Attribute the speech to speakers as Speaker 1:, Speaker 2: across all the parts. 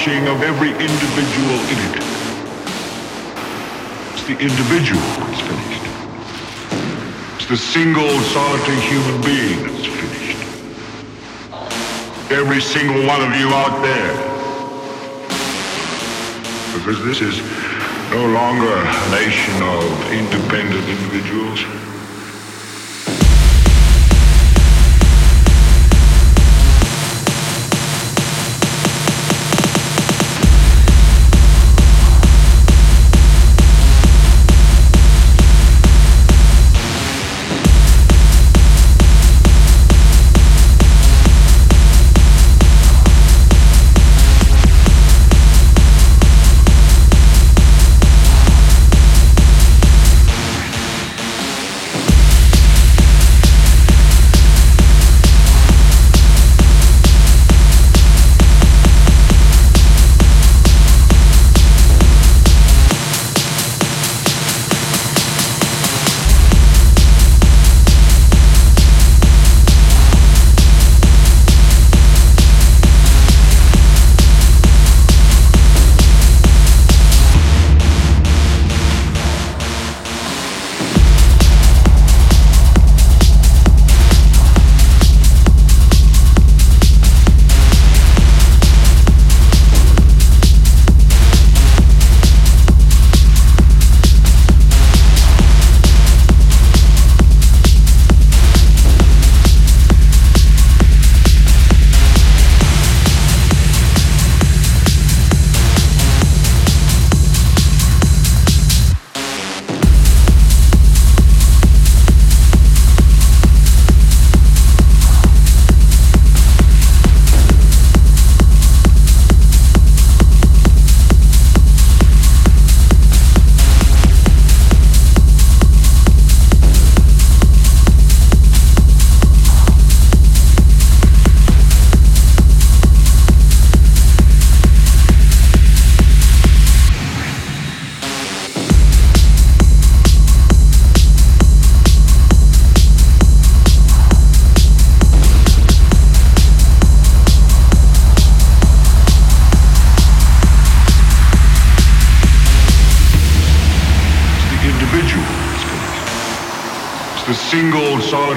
Speaker 1: of every individual in it. It's the individual that's finished. It's the single solitary human being that's finished. Every single one of you out there. Because this is no longer a nation of independent individuals.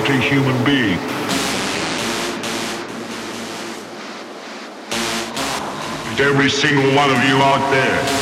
Speaker 1: Single human being. And every single one of you out there